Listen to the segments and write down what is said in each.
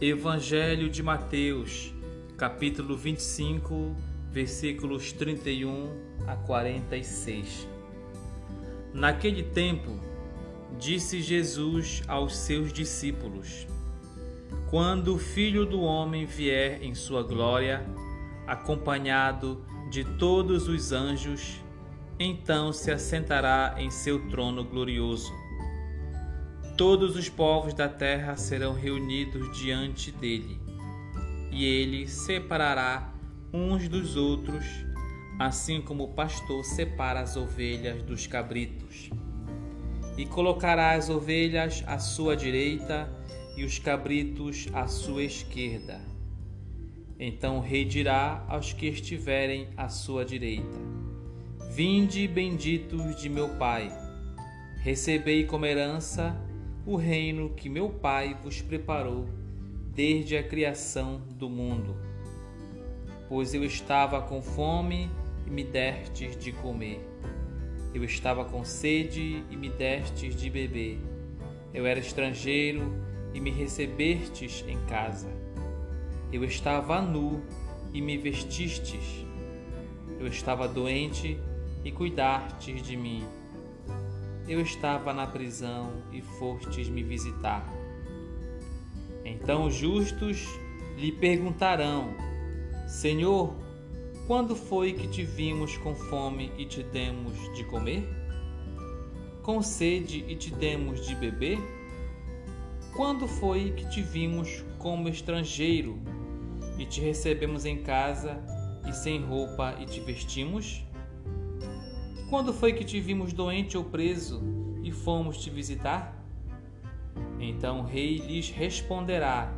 Evangelho de Mateus, capítulo 25, versículos 31 a 46. Naquele tempo, disse Jesus aos seus discípulos: Quando o Filho do Homem vier em sua glória, acompanhado de todos os anjos, então se assentará em seu trono glorioso Todos os povos da terra serão reunidos diante dele, e ele separará uns dos outros, assim como o pastor separa as ovelhas dos cabritos. E colocará as ovelhas à sua direita e os cabritos à sua esquerda. Então o rei dirá aos que estiverem à sua direita: Vinde, benditos de meu Pai, recebei como herança o reino que meu Pai vos preparou desde a criação do mundo. Pois eu estava com fome e me destes de comer. Eu estava com sede e me destes de beber. Eu era estrangeiro e me recebestes em casa. Eu estava nu e me vestistes. Eu estava doente e cuidastes de mim eu estava na prisão e fostes me visitar. Então os justos lhe perguntarão: Senhor, quando foi que te vimos com fome e te demos de comer? Com sede e te demos de beber? Quando foi que te vimos como estrangeiro e te recebemos em casa e sem roupa e te vestimos? Quando foi que te vimos doente ou preso e fomos te visitar? Então o rei lhes responderá: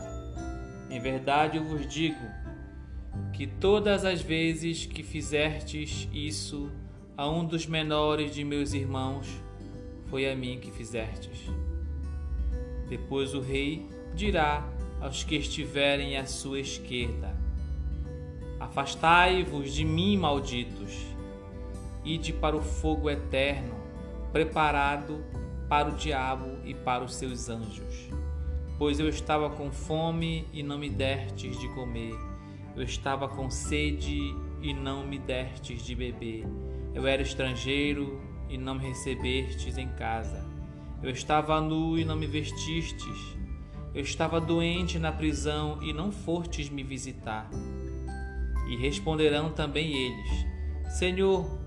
Em verdade eu vos digo que todas as vezes que fizertes isso a um dos menores de meus irmãos, foi a mim que fizertes. Depois o rei dirá aos que estiverem à sua esquerda: Afastai-vos de mim, malditos ide para o fogo eterno, preparado para o diabo e para os seus anjos. Pois eu estava com fome e não me destes de comer, eu estava com sede e não me destes de beber, eu era estrangeiro e não me recebestes em casa, eu estava nu e não me vestistes, eu estava doente na prisão e não fostes me visitar. E responderão também eles: Senhor,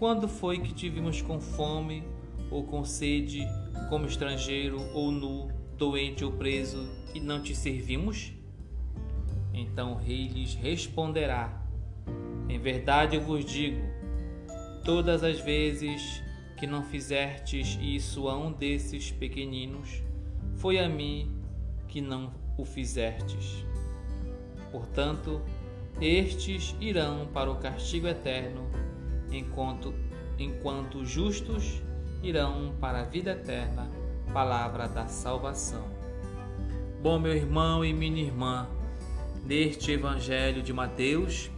quando foi que te vimos com fome ou com sede, como estrangeiro ou nu, doente ou preso, e não te servimos? Então o rei lhes responderá: Em verdade eu vos digo, todas as vezes que não fizertes isso a um desses pequeninos, foi a mim que não o fizertes. Portanto, estes irão para o castigo eterno enquanto, enquanto justos irão para a vida eterna. Palavra da salvação. Bom, meu irmão e minha irmã, neste Evangelho de Mateus,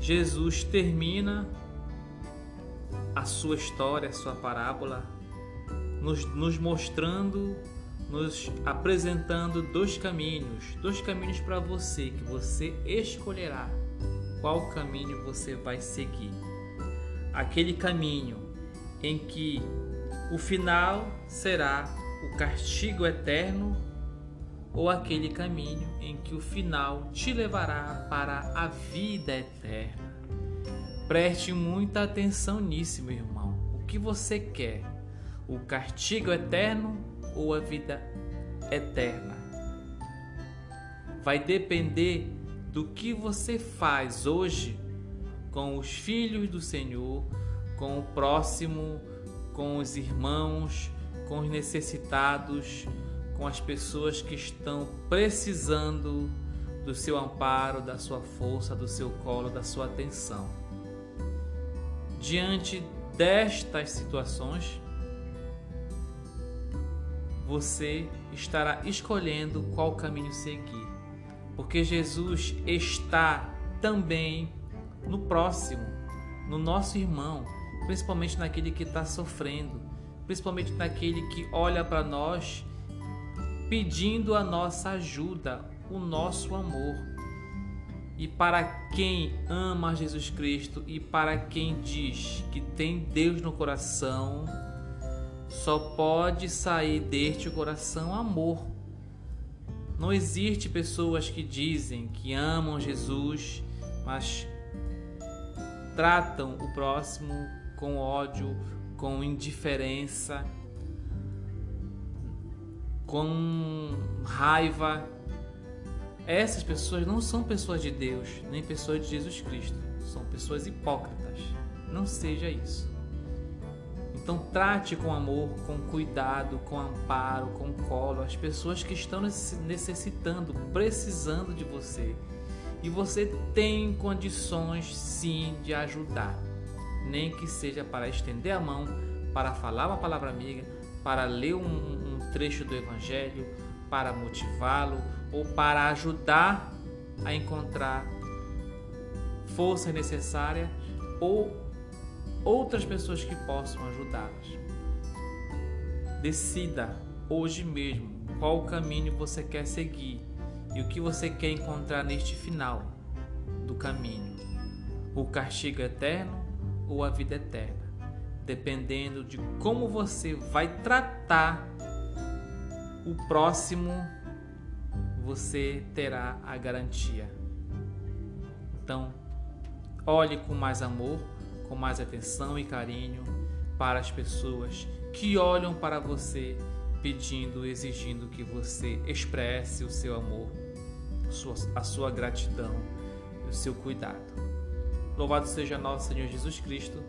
Jesus termina a sua história, a sua parábola, nos, nos mostrando, nos apresentando dois caminhos, dois caminhos para você, que você escolherá qual caminho você vai seguir aquele caminho em que o final será o castigo eterno ou aquele caminho em que o final te levará para a vida eterna. Preste muita atenção nisso, meu irmão. O que você quer? O castigo eterno ou a vida eterna? Vai depender do que você faz hoje com os filhos do Senhor, com o próximo, com os irmãos, com os necessitados, com as pessoas que estão precisando do seu amparo, da sua força, do seu colo, da sua atenção. Diante destas situações, você estará escolhendo qual caminho seguir, porque Jesus está também no próximo, no nosso irmão, principalmente naquele que está sofrendo, principalmente naquele que olha para nós pedindo a nossa ajuda, o nosso amor. E para quem ama Jesus Cristo e para quem diz que tem Deus no coração, só pode sair deste coração amor. Não existe pessoas que dizem que amam Jesus, mas tratam o próximo com ódio, com indiferença, com raiva. Essas pessoas não são pessoas de Deus, nem pessoas de Jesus Cristo. São pessoas hipócritas. Não seja isso. Então trate com amor, com cuidado, com amparo, com colo as pessoas que estão necessitando, precisando de você. E você tem condições sim de ajudar, nem que seja para estender a mão, para falar uma palavra amiga, para ler um, um trecho do Evangelho, para motivá-lo ou para ajudar a encontrar força necessária ou outras pessoas que possam ajudá-las. Decida hoje mesmo qual caminho você quer seguir e o que você quer encontrar neste final do caminho: o castigo eterno ou a vida eterna, dependendo de como você vai tratar o próximo, você terá a garantia. Então, olhe com mais amor com mais atenção e carinho para as pessoas que olham para você pedindo, exigindo que você expresse o seu amor, a sua gratidão o seu cuidado. Louvado seja nosso Senhor Jesus Cristo.